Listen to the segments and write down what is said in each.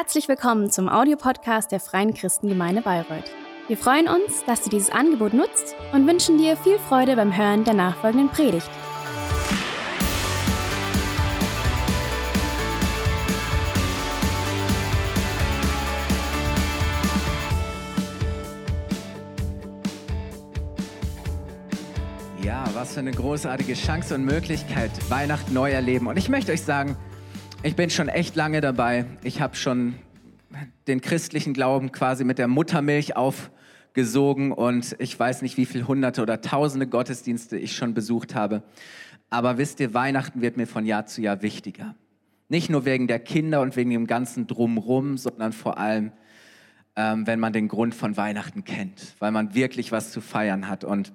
Herzlich willkommen zum Audiopodcast der Freien Christengemeinde Bayreuth. Wir freuen uns, dass du dieses Angebot nutzt und wünschen dir viel Freude beim Hören der nachfolgenden Predigt. Ja, was für eine großartige Chance und Möglichkeit, Weihnachten neu erleben. Und ich möchte euch sagen, ich bin schon echt lange dabei. Ich habe schon den christlichen Glauben quasi mit der Muttermilch aufgesogen und ich weiß nicht, wie viele hunderte oder tausende Gottesdienste ich schon besucht habe. Aber wisst ihr, Weihnachten wird mir von Jahr zu Jahr wichtiger. Nicht nur wegen der Kinder und wegen dem ganzen Drumrum, sondern vor allem, ähm, wenn man den Grund von Weihnachten kennt, weil man wirklich was zu feiern hat. Und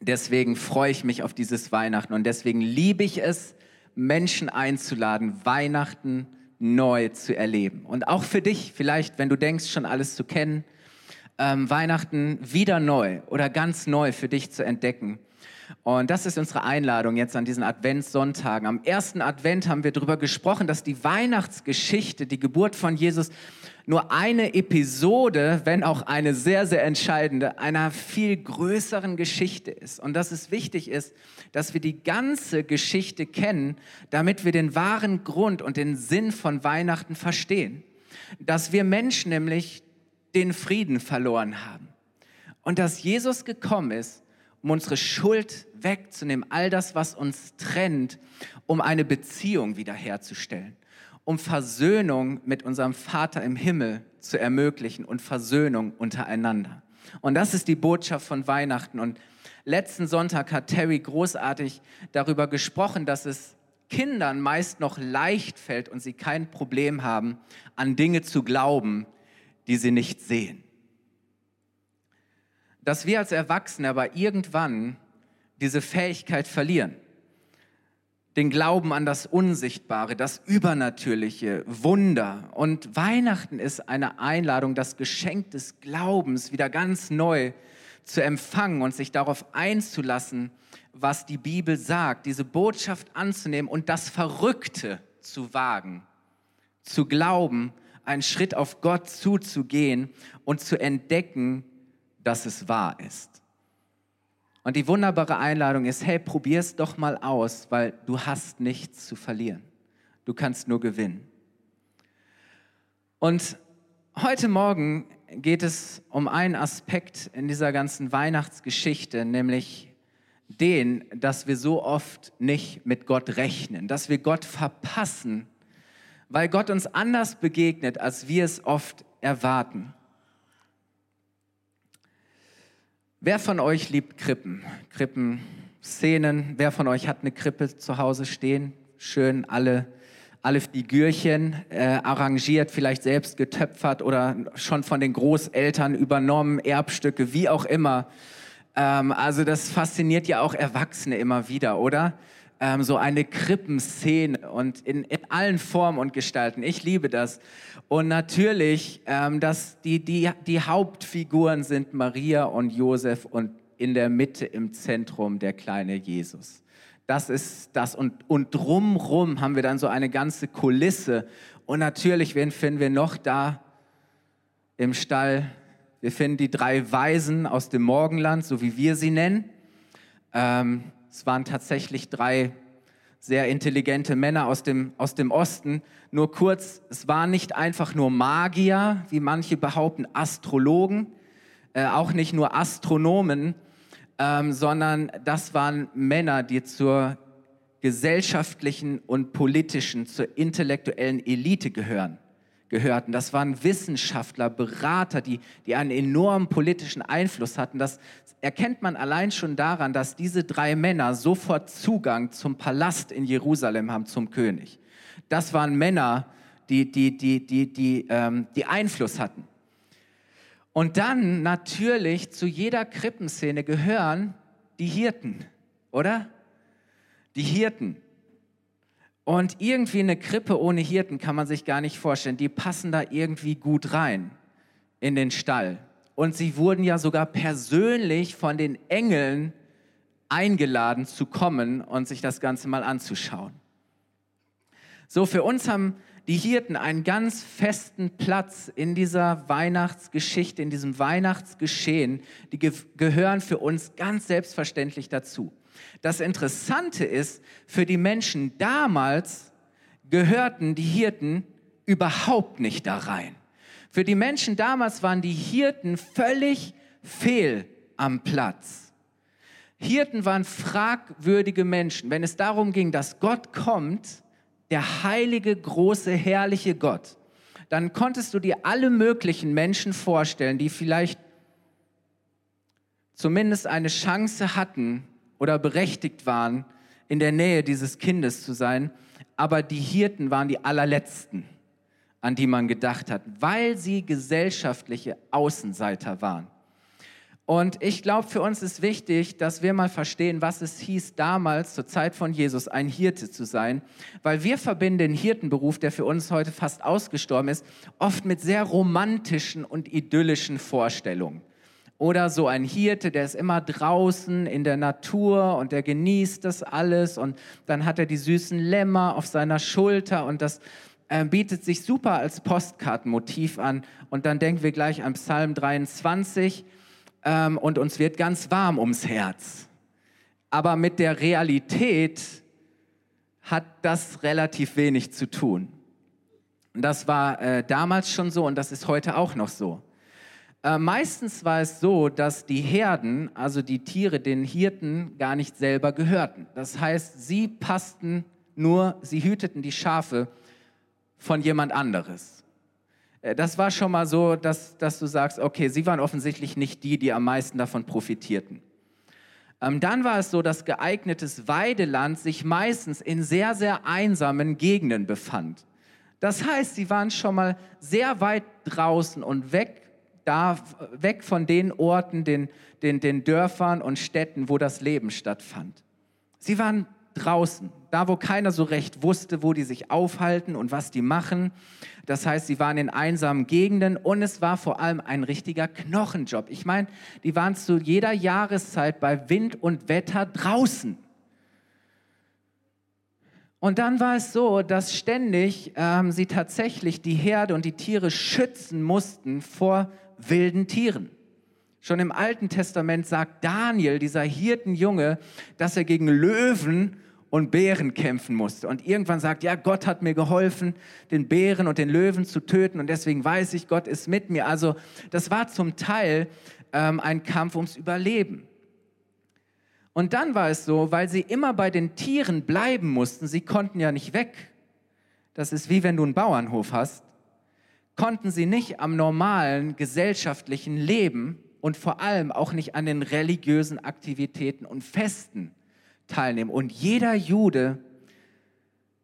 deswegen freue ich mich auf dieses Weihnachten und deswegen liebe ich es, Menschen einzuladen, Weihnachten neu zu erleben. Und auch für dich, vielleicht, wenn du denkst, schon alles zu kennen, ähm, Weihnachten wieder neu oder ganz neu für dich zu entdecken. Und das ist unsere Einladung jetzt an diesen Adventssonntagen. Am ersten Advent haben wir darüber gesprochen, dass die Weihnachtsgeschichte, die Geburt von Jesus, nur eine Episode, wenn auch eine sehr, sehr entscheidende, einer viel größeren Geschichte ist. Und dass es wichtig ist, dass wir die ganze Geschichte kennen, damit wir den wahren Grund und den Sinn von Weihnachten verstehen. Dass wir Menschen nämlich den Frieden verloren haben. Und dass Jesus gekommen ist, um unsere Schuld wegzunehmen, all das, was uns trennt, um eine Beziehung wiederherzustellen um Versöhnung mit unserem Vater im Himmel zu ermöglichen und Versöhnung untereinander. Und das ist die Botschaft von Weihnachten. Und letzten Sonntag hat Terry großartig darüber gesprochen, dass es Kindern meist noch leicht fällt und sie kein Problem haben, an Dinge zu glauben, die sie nicht sehen. Dass wir als Erwachsene aber irgendwann diese Fähigkeit verlieren den Glauben an das Unsichtbare, das Übernatürliche, Wunder. Und Weihnachten ist eine Einladung, das Geschenk des Glaubens wieder ganz neu zu empfangen und sich darauf einzulassen, was die Bibel sagt, diese Botschaft anzunehmen und das Verrückte zu wagen, zu glauben, einen Schritt auf Gott zuzugehen und zu entdecken, dass es wahr ist. Und die wunderbare Einladung ist, hey, probier's doch mal aus, weil du hast nichts zu verlieren. Du kannst nur gewinnen. Und heute Morgen geht es um einen Aspekt in dieser ganzen Weihnachtsgeschichte, nämlich den, dass wir so oft nicht mit Gott rechnen, dass wir Gott verpassen, weil Gott uns anders begegnet, als wir es oft erwarten. Wer von euch liebt Krippen? Krippenszenen? Wer von euch hat eine Krippe zu Hause stehen? Schön alle, alle Figürchen äh, arrangiert, vielleicht selbst getöpfert oder schon von den Großeltern übernommen, Erbstücke, wie auch immer. Ähm, also das fasziniert ja auch Erwachsene immer wieder, oder? Ähm, so eine Krippenszene und in, in allen Formen und Gestalten. Ich liebe das. Und natürlich, ähm, dass die, die, die Hauptfiguren sind Maria und Josef und in der Mitte im Zentrum der kleine Jesus. Das ist das. Und, und drumrum haben wir dann so eine ganze Kulisse. Und natürlich, wen finden wir noch da im Stall? Wir finden die drei Weisen aus dem Morgenland, so wie wir sie nennen. Ähm, es waren tatsächlich drei sehr intelligente Männer aus dem, aus dem Osten. Nur kurz, es waren nicht einfach nur Magier, wie manche behaupten, Astrologen, äh, auch nicht nur Astronomen, ähm, sondern das waren Männer, die zur gesellschaftlichen und politischen, zur intellektuellen Elite gehören gehörten. Das waren Wissenschaftler, Berater, die, die einen enormen politischen Einfluss hatten. Das erkennt man allein schon daran, dass diese drei Männer sofort Zugang zum Palast in Jerusalem haben, zum König. Das waren Männer, die, die, die, die, die, ähm, die Einfluss hatten. Und dann natürlich zu jeder Krippenszene gehören die Hirten, oder? Die Hirten. Und irgendwie eine Krippe ohne Hirten kann man sich gar nicht vorstellen. Die passen da irgendwie gut rein in den Stall. Und sie wurden ja sogar persönlich von den Engeln eingeladen zu kommen und sich das Ganze mal anzuschauen. So, für uns haben die Hirten einen ganz festen Platz in dieser Weihnachtsgeschichte, in diesem Weihnachtsgeschehen. Die ge gehören für uns ganz selbstverständlich dazu. Das Interessante ist, für die Menschen damals gehörten die Hirten überhaupt nicht da rein. Für die Menschen damals waren die Hirten völlig fehl am Platz. Hirten waren fragwürdige Menschen. Wenn es darum ging, dass Gott kommt, der heilige, große, herrliche Gott, dann konntest du dir alle möglichen Menschen vorstellen, die vielleicht zumindest eine Chance hatten oder berechtigt waren, in der Nähe dieses Kindes zu sein. Aber die Hirten waren die allerletzten, an die man gedacht hat, weil sie gesellschaftliche Außenseiter waren. Und ich glaube, für uns ist wichtig, dass wir mal verstehen, was es hieß damals zur Zeit von Jesus, ein Hirte zu sein, weil wir verbinden den Hirtenberuf, der für uns heute fast ausgestorben ist, oft mit sehr romantischen und idyllischen Vorstellungen. Oder so ein Hirte, der ist immer draußen in der Natur und der genießt das alles und dann hat er die süßen Lämmer auf seiner Schulter und das äh, bietet sich super als Postkartenmotiv an. Und dann denken wir gleich an Psalm 23 ähm, und uns wird ganz warm ums Herz. Aber mit der Realität hat das relativ wenig zu tun. Und das war äh, damals schon so und das ist heute auch noch so. Äh, meistens war es so, dass die Herden, also die Tiere, den Hirten gar nicht selber gehörten. Das heißt, sie passten nur, sie hüteten die Schafe von jemand anderes. Äh, das war schon mal so, dass, dass du sagst, okay, sie waren offensichtlich nicht die, die am meisten davon profitierten. Ähm, dann war es so, dass geeignetes Weideland sich meistens in sehr, sehr einsamen Gegenden befand. Das heißt, sie waren schon mal sehr weit draußen und weg, da, weg von den Orten, den, den, den Dörfern und Städten, wo das Leben stattfand. Sie waren draußen, da wo keiner so recht wusste, wo die sich aufhalten und was die machen. Das heißt, sie waren in einsamen Gegenden und es war vor allem ein richtiger Knochenjob. Ich meine, die waren zu jeder Jahreszeit bei Wind und Wetter draußen. Und dann war es so, dass ständig ähm, sie tatsächlich die Herde und die Tiere schützen mussten vor wilden Tieren. Schon im Alten Testament sagt Daniel, dieser Hirtenjunge, dass er gegen Löwen und Bären kämpfen musste. Und irgendwann sagt, ja, Gott hat mir geholfen, den Bären und den Löwen zu töten und deswegen weiß ich, Gott ist mit mir. Also das war zum Teil ähm, ein Kampf ums Überleben. Und dann war es so, weil sie immer bei den Tieren bleiben mussten, sie konnten ja nicht weg. Das ist wie wenn du einen Bauernhof hast, konnten sie nicht am normalen gesellschaftlichen Leben und vor allem auch nicht an den religiösen Aktivitäten und Festen teilnehmen. Und jeder Jude,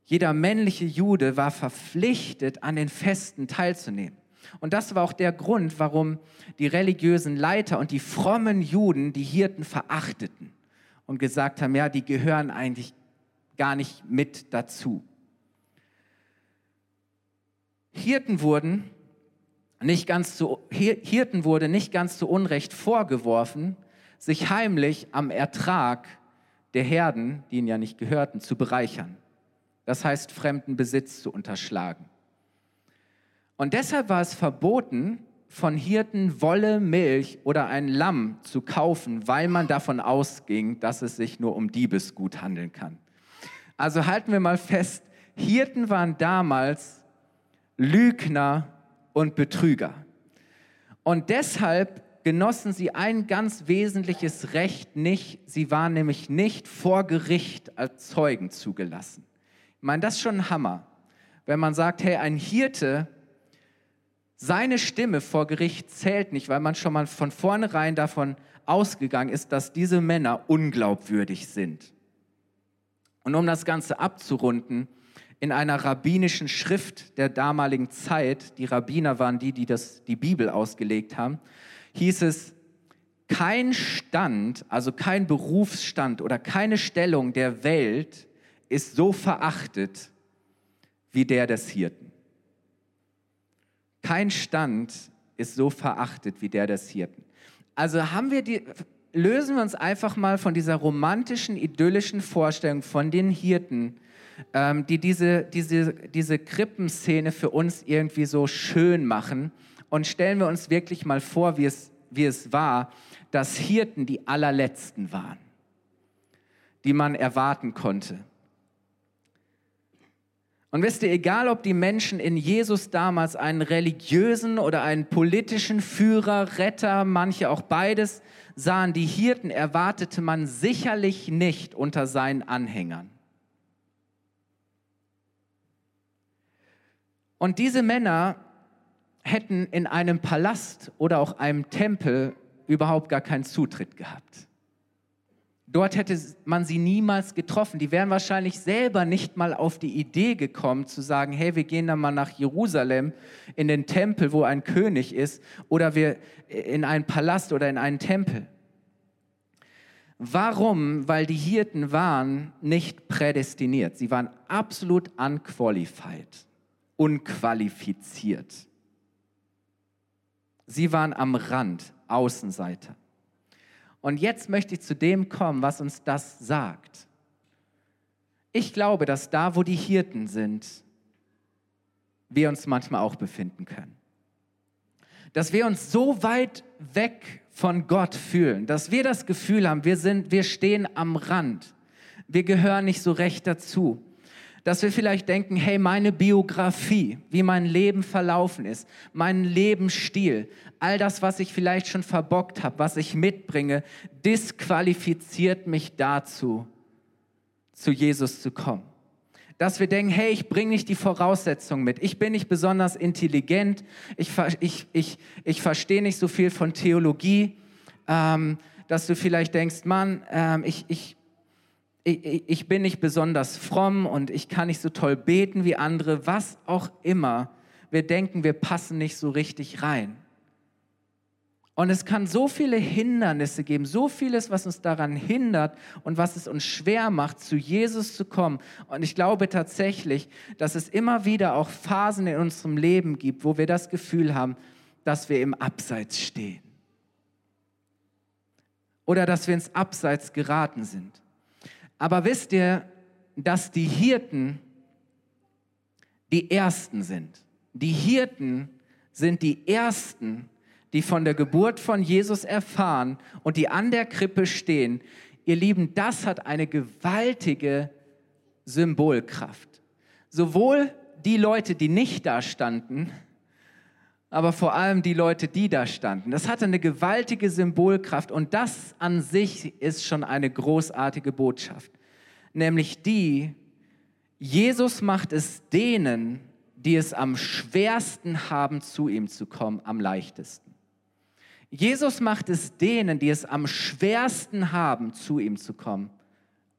jeder männliche Jude war verpflichtet, an den Festen teilzunehmen. Und das war auch der Grund, warum die religiösen Leiter und die frommen Juden die Hirten verachteten und gesagt haben, ja, die gehören eigentlich gar nicht mit dazu. Hirten wurden nicht ganz zu, Hirten wurde nicht ganz zu Unrecht vorgeworfen, sich heimlich am Ertrag der Herden, die ihnen ja nicht gehörten, zu bereichern. Das heißt, fremden Besitz zu unterschlagen. Und deshalb war es verboten, von Hirten Wolle, Milch oder ein Lamm zu kaufen, weil man davon ausging, dass es sich nur um Diebesgut handeln kann. Also halten wir mal fest, Hirten waren damals Lügner und Betrüger. Und deshalb genossen sie ein ganz wesentliches Recht nicht. Sie waren nämlich nicht vor Gericht als Zeugen zugelassen. Ich meine, das ist schon ein Hammer. Wenn man sagt, hey, ein Hirte, seine Stimme vor Gericht zählt nicht, weil man schon mal von vornherein davon ausgegangen ist, dass diese Männer unglaubwürdig sind. Und um das Ganze abzurunden, in einer rabbinischen Schrift der damaligen Zeit, die Rabbiner waren die, die das, die Bibel ausgelegt haben, hieß es, kein Stand, also kein Berufsstand oder keine Stellung der Welt ist so verachtet wie der des Hirten. Kein Stand ist so verachtet wie der des Hirten. Also haben wir die, lösen wir uns einfach mal von dieser romantischen, idyllischen Vorstellung von den Hirten ähm, die diese, diese, diese Krippenszene für uns irgendwie so schön machen. Und stellen wir uns wirklich mal vor, wie es, wie es war, dass Hirten die allerletzten waren, die man erwarten konnte. Und wisst ihr, egal ob die Menschen in Jesus damals einen religiösen oder einen politischen Führer, Retter, manche auch beides sahen, die Hirten erwartete man sicherlich nicht unter seinen Anhängern. Und diese Männer hätten in einem Palast oder auch einem Tempel überhaupt gar keinen Zutritt gehabt. Dort hätte man sie niemals getroffen. Die wären wahrscheinlich selber nicht mal auf die Idee gekommen zu sagen, hey, wir gehen dann mal nach Jerusalem in den Tempel, wo ein König ist, oder wir in einen Palast oder in einen Tempel. Warum? Weil die Hirten waren nicht prädestiniert. Sie waren absolut unqualified, unqualifiziert. Sie waren am Rand, Außenseiter. Und jetzt möchte ich zu dem kommen, was uns das sagt. Ich glaube, dass da, wo die Hirten sind, wir uns manchmal auch befinden können. Dass wir uns so weit weg von Gott fühlen, dass wir das Gefühl haben, wir, sind, wir stehen am Rand, wir gehören nicht so recht dazu dass wir vielleicht denken, hey, meine Biografie, wie mein Leben verlaufen ist, mein Lebensstil, all das, was ich vielleicht schon verbockt habe, was ich mitbringe, disqualifiziert mich dazu, zu Jesus zu kommen. Dass wir denken, hey, ich bringe nicht die Voraussetzungen mit. Ich bin nicht besonders intelligent. Ich, ich, ich, ich verstehe nicht so viel von Theologie. Ähm, dass du vielleicht denkst, Mann, ähm, ich, ich, ich, bin nicht besonders fromm und ich kann nicht so toll beten wie andere, was auch immer. Wir denken, wir passen nicht so richtig rein. Und es kann so viele Hindernisse geben, so vieles, was uns daran hindert und was es uns schwer macht, zu Jesus zu kommen. Und ich glaube tatsächlich, dass es immer wieder auch Phasen in unserem Leben gibt, wo wir das Gefühl haben, dass wir im Abseits stehen. Oder dass wir ins Abseits geraten sind. Aber wisst ihr, dass die Hirten die Ersten sind? Die Hirten sind die Ersten, die von der Geburt von Jesus erfahren und die an der Krippe stehen. Ihr Lieben, das hat eine gewaltige Symbolkraft. Sowohl die Leute, die nicht da standen, aber vor allem die Leute, die da standen. Das hatte eine gewaltige Symbolkraft und das an sich ist schon eine großartige Botschaft, nämlich die, Jesus macht es denen, die es am schwersten haben, zu ihm zu kommen, am leichtesten. Jesus macht es denen, die es am schwersten haben, zu ihm zu kommen,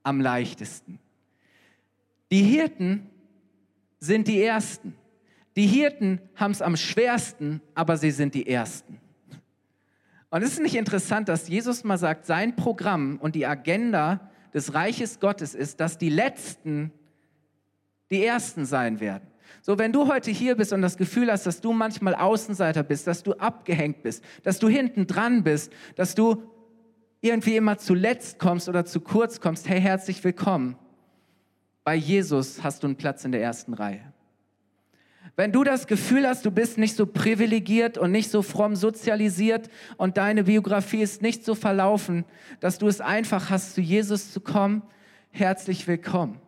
am leichtesten. Die Hirten sind die Ersten. Die Hirten haben es am schwersten, aber sie sind die Ersten. Und es ist nicht interessant, dass Jesus mal sagt, sein Programm und die Agenda des Reiches Gottes ist, dass die Letzten die Ersten sein werden. So, wenn du heute hier bist und das Gefühl hast, dass du manchmal Außenseiter bist, dass du abgehängt bist, dass du hinten dran bist, dass du irgendwie immer zuletzt kommst oder zu kurz kommst, hey, herzlich willkommen. Bei Jesus hast du einen Platz in der ersten Reihe. Wenn du das Gefühl hast, du bist nicht so privilegiert und nicht so fromm sozialisiert und deine Biografie ist nicht so verlaufen, dass du es einfach hast, zu Jesus zu kommen, herzlich willkommen.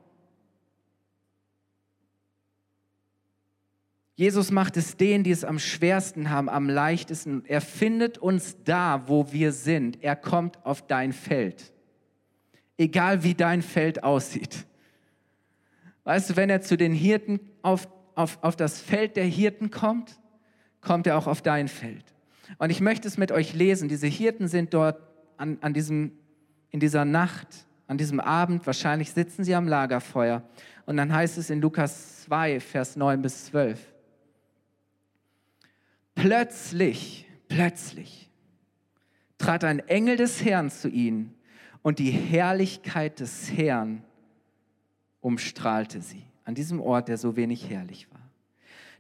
Jesus macht es denen, die es am schwersten haben, am leichtesten. Er findet uns da, wo wir sind. Er kommt auf dein Feld. Egal wie dein Feld aussieht. Weißt du, wenn er zu den Hirten auf auf, auf das Feld der Hirten kommt, kommt er auch auf dein Feld. Und ich möchte es mit euch lesen. Diese Hirten sind dort an, an diesem, in dieser Nacht, an diesem Abend, wahrscheinlich sitzen sie am Lagerfeuer. Und dann heißt es in Lukas 2, Vers 9 bis 12. Plötzlich, plötzlich trat ein Engel des Herrn zu ihnen und die Herrlichkeit des Herrn umstrahlte sie an diesem Ort, der so wenig herrlich war.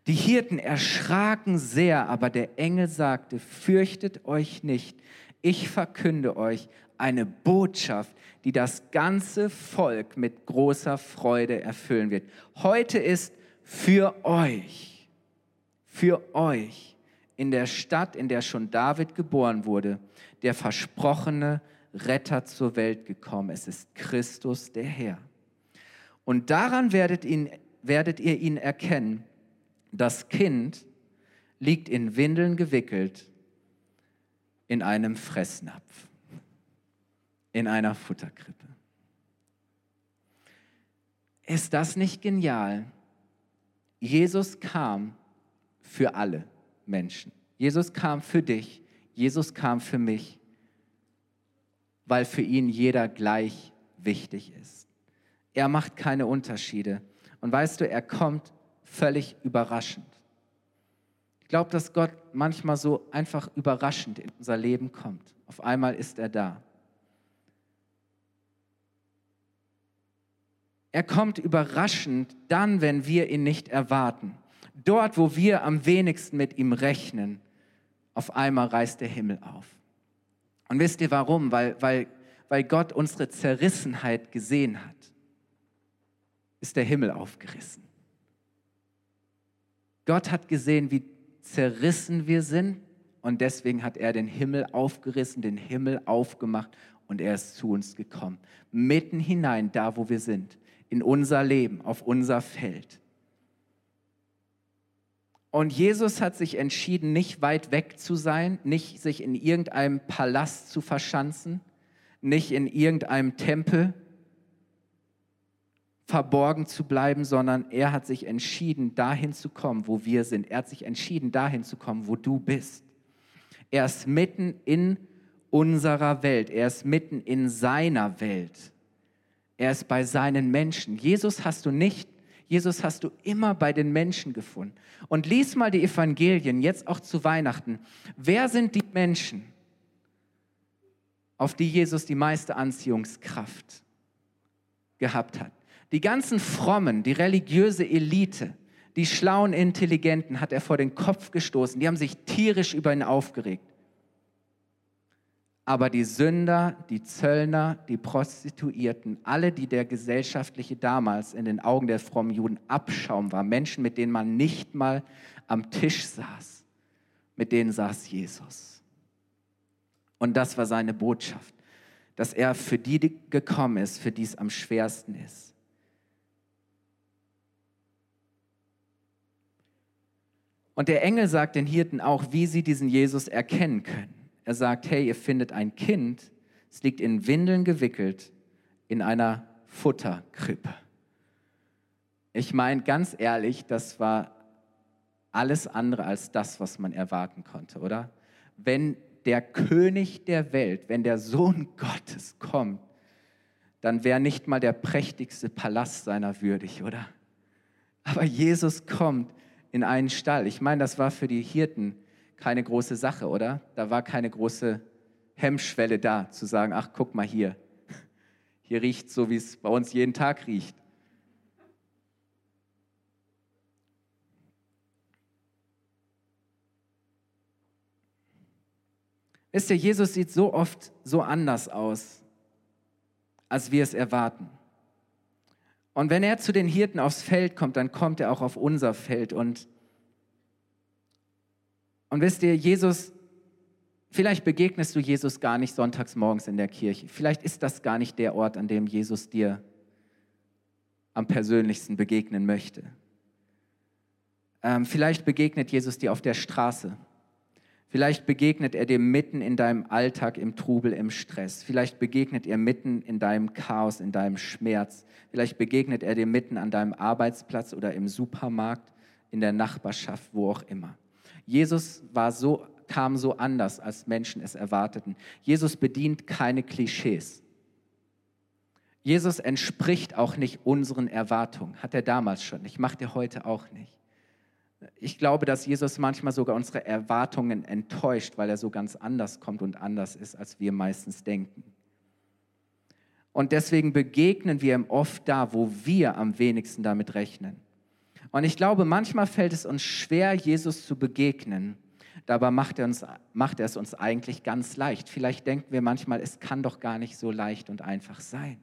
Die Hirten erschraken sehr, aber der Engel sagte, fürchtet euch nicht, Ich verkünde euch eine Botschaft, die das ganze Volk mit großer Freude erfüllen wird. Heute ist für euch, für euch in der Stadt, in der schon David geboren wurde, der versprochene Retter zur Welt gekommen. Es ist Christus der Herr. Und daran werdet, ihn, werdet ihr ihn erkennen. Das Kind liegt in Windeln gewickelt in einem Fressnapf, in einer Futterkrippe. Ist das nicht genial? Jesus kam für alle Menschen. Jesus kam für dich. Jesus kam für mich, weil für ihn jeder gleich wichtig ist. Er macht keine Unterschiede. Und weißt du, er kommt völlig überraschend. Ich glaube, dass Gott manchmal so einfach überraschend in unser Leben kommt. Auf einmal ist er da. Er kommt überraschend dann, wenn wir ihn nicht erwarten. Dort, wo wir am wenigsten mit ihm rechnen, auf einmal reißt der Himmel auf. Und wisst ihr warum? Weil, weil, weil Gott unsere Zerrissenheit gesehen hat, ist der Himmel aufgerissen. Gott hat gesehen, wie zerrissen wir sind und deswegen hat er den Himmel aufgerissen, den Himmel aufgemacht und er ist zu uns gekommen. Mitten hinein, da wo wir sind, in unser Leben, auf unser Feld. Und Jesus hat sich entschieden, nicht weit weg zu sein, nicht sich in irgendeinem Palast zu verschanzen, nicht in irgendeinem Tempel, verborgen zu bleiben, sondern er hat sich entschieden, dahin zu kommen, wo wir sind. Er hat sich entschieden, dahin zu kommen, wo du bist. Er ist mitten in unserer Welt. Er ist mitten in seiner Welt. Er ist bei seinen Menschen. Jesus hast du nicht, Jesus hast du immer bei den Menschen gefunden. Und lies mal die Evangelien, jetzt auch zu Weihnachten. Wer sind die Menschen, auf die Jesus die meiste Anziehungskraft gehabt hat? Die ganzen Frommen, die religiöse Elite, die schlauen Intelligenten hat er vor den Kopf gestoßen. Die haben sich tierisch über ihn aufgeregt. Aber die Sünder, die Zöllner, die Prostituierten, alle, die der gesellschaftliche damals in den Augen der frommen Juden Abschaum war, Menschen, mit denen man nicht mal am Tisch saß, mit denen saß Jesus. Und das war seine Botschaft, dass er für die gekommen ist, für die es am schwersten ist. Und der Engel sagt den Hirten auch, wie sie diesen Jesus erkennen können. Er sagt, hey, ihr findet ein Kind, es liegt in Windeln gewickelt in einer Futterkrippe. Ich meine, ganz ehrlich, das war alles andere als das, was man erwarten konnte, oder? Wenn der König der Welt, wenn der Sohn Gottes kommt, dann wäre nicht mal der prächtigste Palast seiner würdig, oder? Aber Jesus kommt in einen Stall. Ich meine, das war für die Hirten keine große Sache, oder? Da war keine große Hemmschwelle da, zu sagen, ach, guck mal hier. Hier riecht so, wie es bei uns jeden Tag riecht. Wisst ihr, Jesus sieht so oft so anders aus, als wir es erwarten. Und wenn er zu den Hirten aufs Feld kommt, dann kommt er auch auf unser Feld. Und, und wisst ihr, Jesus, vielleicht begegnest du Jesus gar nicht sonntags morgens in der Kirche. Vielleicht ist das gar nicht der Ort, an dem Jesus dir am persönlichsten begegnen möchte. Ähm, vielleicht begegnet Jesus dir auf der Straße Vielleicht begegnet er dir mitten in deinem Alltag, im Trubel, im Stress. Vielleicht begegnet er mitten in deinem Chaos, in deinem Schmerz. Vielleicht begegnet er dir mitten an deinem Arbeitsplatz oder im Supermarkt, in der Nachbarschaft, wo auch immer. Jesus war so, kam so anders, als Menschen es erwarteten. Jesus bedient keine Klischees. Jesus entspricht auch nicht unseren Erwartungen. Hat er damals schon nicht, macht er heute auch nicht. Ich glaube, dass Jesus manchmal sogar unsere Erwartungen enttäuscht, weil er so ganz anders kommt und anders ist, als wir meistens denken. Und deswegen begegnen wir ihm oft da, wo wir am wenigsten damit rechnen. Und ich glaube, manchmal fällt es uns schwer, Jesus zu begegnen, Dabei macht er, uns, macht er es uns eigentlich ganz leicht. Vielleicht denken wir manchmal, es kann doch gar nicht so leicht und einfach sein.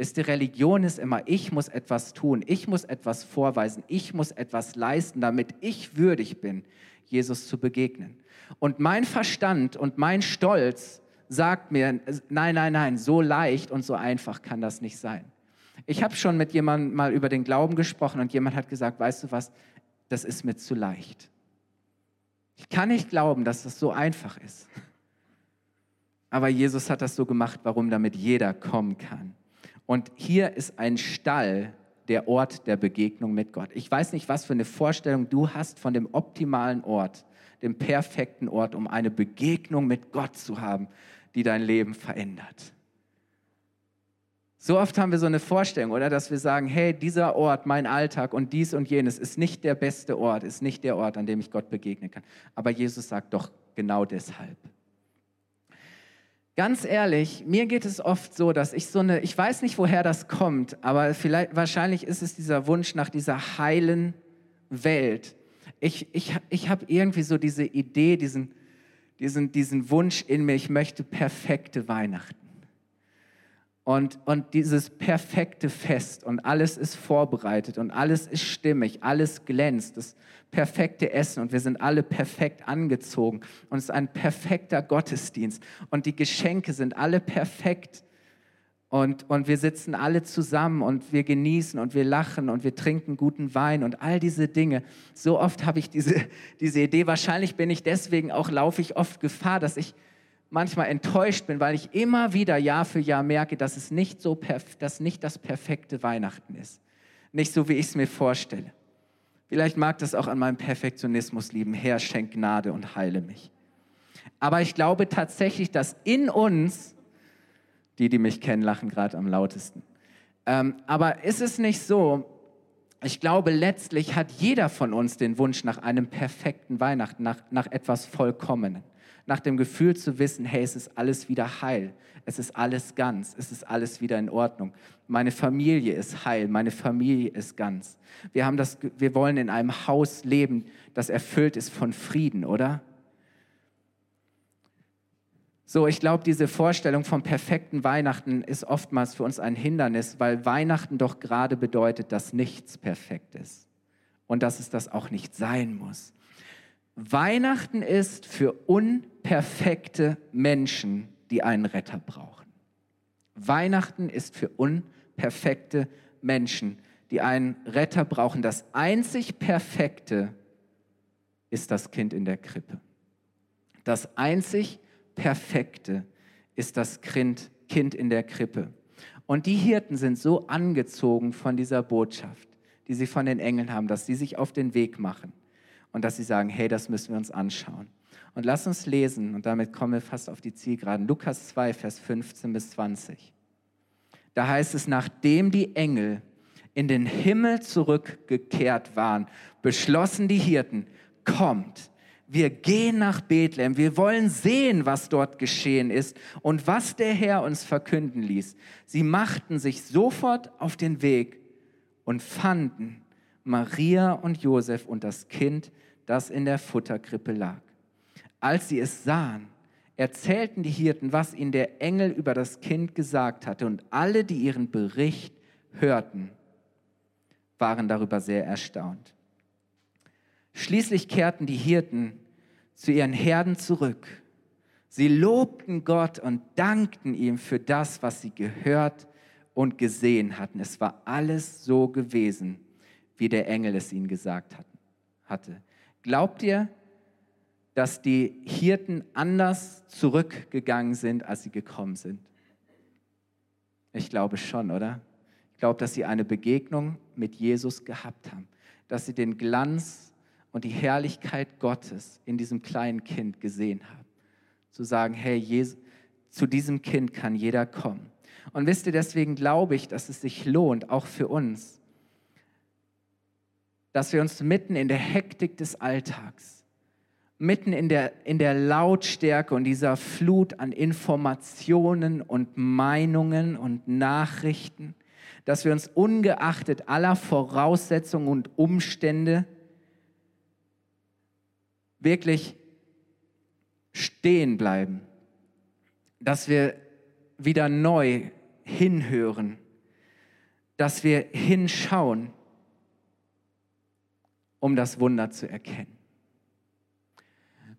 Wisst ihr, Religion ist immer, ich muss etwas tun, ich muss etwas vorweisen, ich muss etwas leisten, damit ich würdig bin, Jesus zu begegnen. Und mein Verstand und mein Stolz sagt mir, nein, nein, nein, so leicht und so einfach kann das nicht sein. Ich habe schon mit jemandem mal über den Glauben gesprochen und jemand hat gesagt, weißt du was, das ist mir zu leicht. Ich kann nicht glauben, dass das so einfach ist. Aber Jesus hat das so gemacht, warum damit jeder kommen kann. Und hier ist ein Stall, der Ort der Begegnung mit Gott. Ich weiß nicht, was für eine Vorstellung du hast von dem optimalen Ort, dem perfekten Ort, um eine Begegnung mit Gott zu haben, die dein Leben verändert. So oft haben wir so eine Vorstellung, oder, dass wir sagen, hey, dieser Ort, mein Alltag und dies und jenes ist nicht der beste Ort, ist nicht der Ort, an dem ich Gott begegnen kann. Aber Jesus sagt doch genau deshalb. Ganz ehrlich, mir geht es oft so, dass ich so eine, ich weiß nicht, woher das kommt, aber vielleicht, wahrscheinlich ist es dieser Wunsch nach dieser heilen Welt. Ich, ich, ich habe irgendwie so diese Idee, diesen, diesen, diesen Wunsch in mir, ich möchte perfekte Weihnachten. Und, und dieses perfekte Fest und alles ist vorbereitet und alles ist stimmig, alles glänzt, das perfekte Essen und wir sind alle perfekt angezogen und es ist ein perfekter Gottesdienst und die Geschenke sind alle perfekt und, und wir sitzen alle zusammen und wir genießen und wir lachen und wir trinken guten Wein und all diese Dinge. So oft habe ich diese, diese Idee, wahrscheinlich bin ich deswegen auch, laufe ich oft Gefahr, dass ich manchmal enttäuscht bin, weil ich immer wieder Jahr für Jahr merke, dass es nicht so dass nicht das perfekte Weihnachten ist. Nicht so, wie ich es mir vorstelle. Vielleicht mag das auch an meinem Perfektionismus lieben. Herr, schenk Gnade und heile mich. Aber ich glaube tatsächlich, dass in uns, die, die mich kennen, lachen gerade am lautesten. Ähm, aber ist es nicht so, ich glaube, letztlich hat jeder von uns den Wunsch nach einem perfekten Weihnachten, nach, nach etwas Vollkommenen nach dem Gefühl zu wissen, hey, es ist alles wieder heil, es ist alles ganz, es ist alles wieder in Ordnung. Meine Familie ist heil, meine Familie ist ganz. Wir, haben das, wir wollen in einem Haus leben, das erfüllt ist von Frieden, oder? So, ich glaube, diese Vorstellung vom perfekten Weihnachten ist oftmals für uns ein Hindernis, weil Weihnachten doch gerade bedeutet, dass nichts perfekt ist und dass es das auch nicht sein muss. Weihnachten ist für unperfekte Menschen, die einen Retter brauchen. Weihnachten ist für unperfekte Menschen, die einen Retter brauchen. Das einzig Perfekte ist das Kind in der Krippe. Das einzig Perfekte ist das Kind, in der Krippe. Und die Hirten sind so angezogen von dieser Botschaft, die sie von den Engeln haben, dass sie sich auf den Weg machen und dass sie sagen, hey, das müssen wir uns anschauen. Und lass uns lesen, und damit kommen wir fast auf die Zielgeraden, Lukas 2, Vers 15 bis 20. Da heißt es, nachdem die Engel in den Himmel zurückgekehrt waren, beschlossen die Hirten, kommt, wir gehen nach Bethlehem, wir wollen sehen, was dort geschehen ist und was der Herr uns verkünden ließ. Sie machten sich sofort auf den Weg und fanden Maria und Josef und das Kind, das in der Futterkrippe lag. Als sie es sahen, erzählten die Hirten, was ihnen der Engel über das Kind gesagt hatte, und alle, die ihren Bericht hörten, waren darüber sehr erstaunt. Schließlich kehrten die Hirten zu ihren Herden zurück. Sie lobten Gott und dankten ihm für das, was sie gehört und gesehen hatten. Es war alles so gewesen, wie der Engel es ihnen gesagt hatte. Glaubt ihr, dass die Hirten anders zurückgegangen sind, als sie gekommen sind? Ich glaube schon, oder? Ich glaube, dass sie eine Begegnung mit Jesus gehabt haben, dass sie den Glanz und die Herrlichkeit Gottes in diesem kleinen Kind gesehen haben. Zu sagen, hey, Jesus, zu diesem Kind kann jeder kommen. Und wisst ihr, deswegen glaube ich, dass es sich lohnt, auch für uns, dass wir uns mitten in der Hektik des Alltags, mitten in der, in der Lautstärke und dieser Flut an Informationen und Meinungen und Nachrichten, dass wir uns ungeachtet aller Voraussetzungen und Umstände wirklich stehen bleiben, dass wir wieder neu hinhören, dass wir hinschauen, um das Wunder zu erkennen.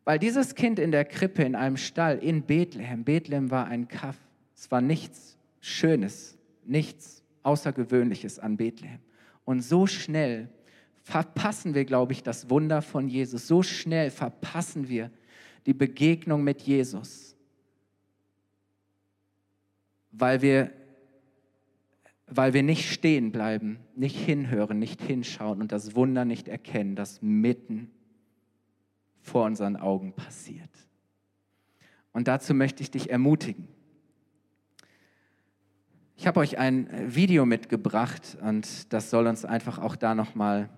Weil dieses Kind in der Krippe, in einem Stall in Bethlehem, Bethlehem war ein Kaff, es war nichts Schönes, nichts Außergewöhnliches an Bethlehem. Und so schnell verpassen wir, glaube ich, das Wunder von Jesus. So schnell verpassen wir die Begegnung mit Jesus, weil wir, weil wir nicht stehen bleiben, nicht hinhören, nicht hinschauen und das Wunder nicht erkennen, das mitten vor unseren Augen passiert. Und dazu möchte ich dich ermutigen. Ich habe euch ein Video mitgebracht und das soll uns einfach auch da nochmal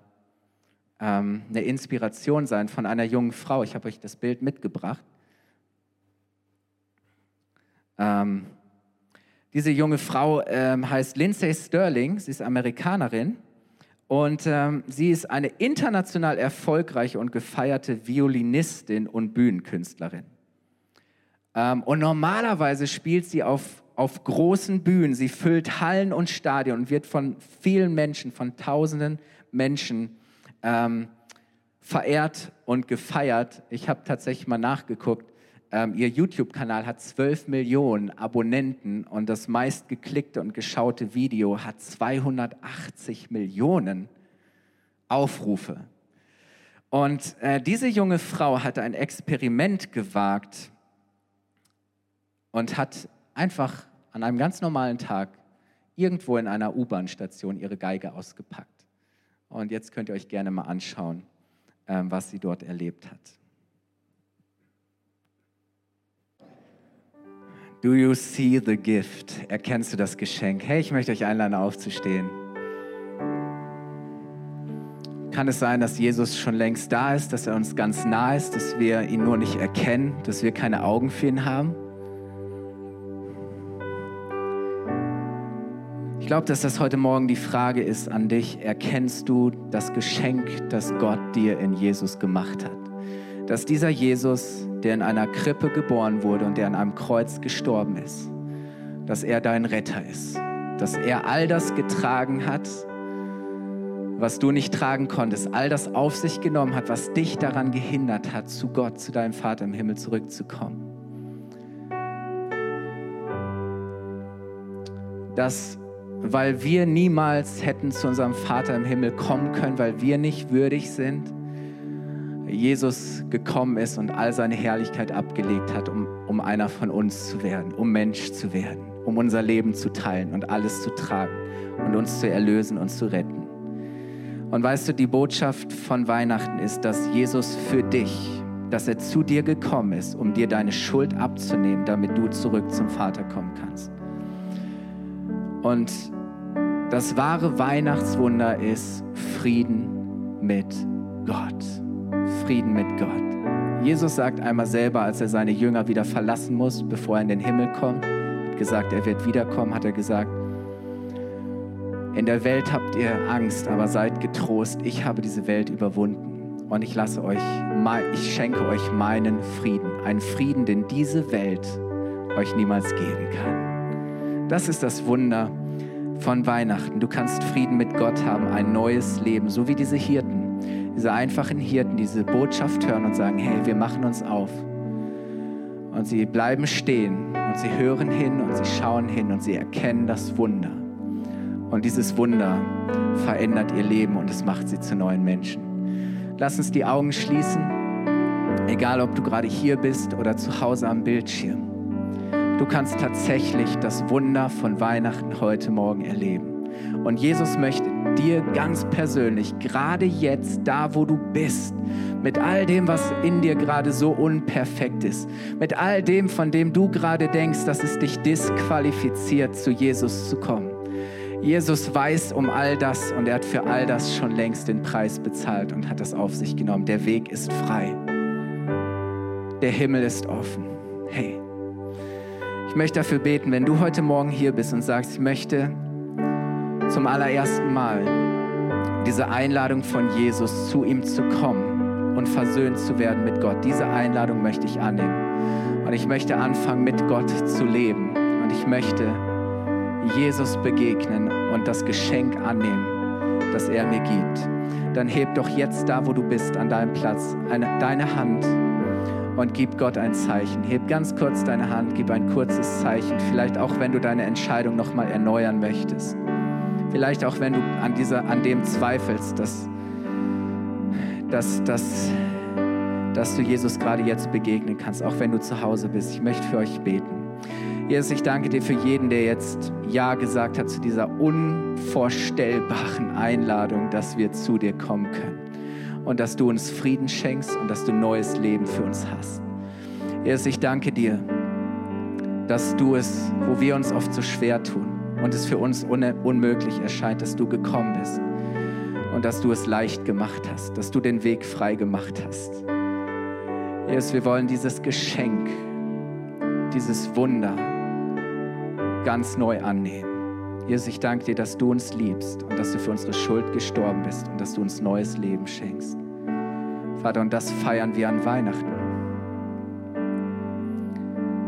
ähm, eine Inspiration sein von einer jungen Frau. Ich habe euch das Bild mitgebracht. Ähm, diese junge Frau ähm, heißt Lindsay Sterling, sie ist Amerikanerin und ähm, sie ist eine international erfolgreiche und gefeierte Violinistin und Bühnenkünstlerin. Ähm, und normalerweise spielt sie auf, auf großen Bühnen, sie füllt Hallen und Stadien und wird von vielen Menschen, von tausenden Menschen ähm, verehrt und gefeiert. Ich habe tatsächlich mal nachgeguckt. Ähm, ihr YouTube-Kanal hat 12 Millionen Abonnenten und das meistgeklickte und geschaute Video hat 280 Millionen Aufrufe. Und äh, diese junge Frau hat ein Experiment gewagt und hat einfach an einem ganz normalen Tag irgendwo in einer U-Bahn-Station ihre Geige ausgepackt. Und jetzt könnt ihr euch gerne mal anschauen, ähm, was sie dort erlebt hat. Do you see the gift? Erkennst du das Geschenk? Hey, ich möchte euch einladen, aufzustehen. Kann es sein, dass Jesus schon längst da ist, dass er uns ganz nah ist, dass wir ihn nur nicht erkennen, dass wir keine Augen für ihn haben? Ich glaube, dass das heute Morgen die Frage ist an dich. Erkennst du das Geschenk, das Gott dir in Jesus gemacht hat? Dass dieser Jesus, der in einer Krippe geboren wurde und der an einem Kreuz gestorben ist, dass er dein Retter ist. Dass er all das getragen hat, was du nicht tragen konntest, all das auf sich genommen hat, was dich daran gehindert hat, zu Gott, zu deinem Vater im Himmel zurückzukommen. Dass weil wir niemals hätten zu unserem Vater im Himmel kommen können, weil wir nicht würdig sind. Jesus gekommen ist und all seine Herrlichkeit abgelegt hat, um, um einer von uns zu werden, um Mensch zu werden, um unser Leben zu teilen und alles zu tragen und uns zu erlösen und zu retten. Und weißt du, die Botschaft von Weihnachten ist, dass Jesus für dich, dass er zu dir gekommen ist, um dir deine Schuld abzunehmen, damit du zurück zum Vater kommen kannst. Und das wahre Weihnachtswunder ist Frieden mit Gott. Frieden mit Gott. Jesus sagt einmal selber, als er seine Jünger wieder verlassen muss, bevor er in den Himmel kommt, hat gesagt, er wird wiederkommen, hat er gesagt, in der Welt habt ihr Angst, aber seid getrost, ich habe diese Welt überwunden und ich lasse euch, ich schenke euch meinen Frieden, einen Frieden, den diese Welt euch niemals geben kann. Das ist das Wunder von Weihnachten. Du kannst Frieden mit Gott haben, ein neues Leben, so wie diese Hirten, diese einfachen Hirten, diese Botschaft hören und sagen, hey, wir machen uns auf. Und sie bleiben stehen und sie hören hin und sie schauen hin und sie erkennen das Wunder. Und dieses Wunder verändert ihr Leben und es macht sie zu neuen Menschen. Lass uns die Augen schließen, egal ob du gerade hier bist oder zu Hause am Bildschirm. Du kannst tatsächlich das Wunder von Weihnachten heute Morgen erleben. Und Jesus möchte dir ganz persönlich, gerade jetzt, da wo du bist, mit all dem, was in dir gerade so unperfekt ist, mit all dem, von dem du gerade denkst, dass es dich disqualifiziert, zu Jesus zu kommen. Jesus weiß um all das und er hat für all das schon längst den Preis bezahlt und hat das auf sich genommen. Der Weg ist frei. Der Himmel ist offen. Hey, ich möchte dafür beten, wenn du heute Morgen hier bist und sagst, ich möchte zum allerersten Mal diese Einladung von Jesus zu ihm zu kommen und versöhnt zu werden mit Gott. Diese Einladung möchte ich annehmen. Und ich möchte anfangen, mit Gott zu leben. Und ich möchte Jesus begegnen und das Geschenk annehmen, das er mir gibt. Dann heb doch jetzt da, wo du bist, an deinem Platz, eine, deine Hand und gib Gott ein Zeichen. Heb ganz kurz deine Hand, gib ein kurzes Zeichen. Vielleicht auch, wenn du deine Entscheidung nochmal erneuern möchtest. Vielleicht auch, wenn du an, dieser, an dem zweifelst, dass, dass, dass, dass du Jesus gerade jetzt begegnen kannst, auch wenn du zu Hause bist. Ich möchte für euch beten. Jesus, ich danke dir für jeden, der jetzt Ja gesagt hat zu dieser unvorstellbaren Einladung, dass wir zu dir kommen können und dass du uns Frieden schenkst und dass du neues Leben für uns hast. Jesus, ich danke dir, dass du es, wo wir uns oft so schwer tun und es für uns un unmöglich erscheint, dass du gekommen bist und dass du es leicht gemacht hast, dass du den Weg frei gemacht hast. Jesus, wir wollen dieses Geschenk, dieses Wunder ganz neu annehmen. Jesus, ich danke dir, dass du uns liebst und dass du für unsere Schuld gestorben bist und dass du uns neues Leben schenkst. Vater, und das feiern wir an Weihnachten.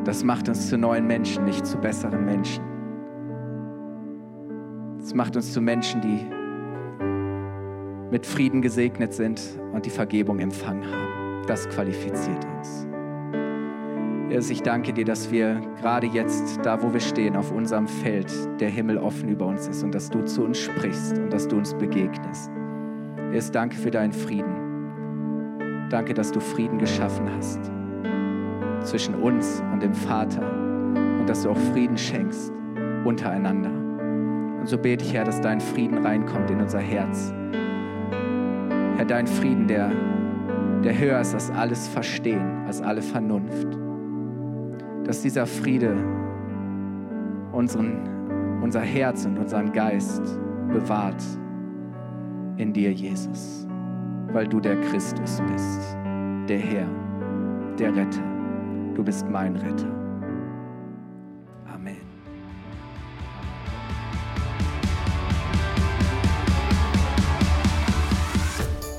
Das macht uns zu neuen Menschen, nicht zu besseren Menschen. Macht uns zu Menschen, die mit Frieden gesegnet sind und die Vergebung empfangen haben. Das qualifiziert uns. Jesus, ich danke dir, dass wir gerade jetzt, da wo wir stehen, auf unserem Feld, der Himmel offen über uns ist und dass du zu uns sprichst und dass du uns begegnest. Jesus, danke für deinen Frieden. Danke, dass du Frieden geschaffen hast zwischen uns und dem Vater und dass du auch Frieden schenkst untereinander. Und so bete ich, Herr, dass dein Frieden reinkommt in unser Herz. Herr, dein Frieden, der, der höher ist als alles Verstehen, als alle Vernunft dass dieser Friede unseren, unser Herz und unseren Geist bewahrt in dir, Jesus, weil du der Christus bist, der Herr, der Retter. Du bist mein Retter.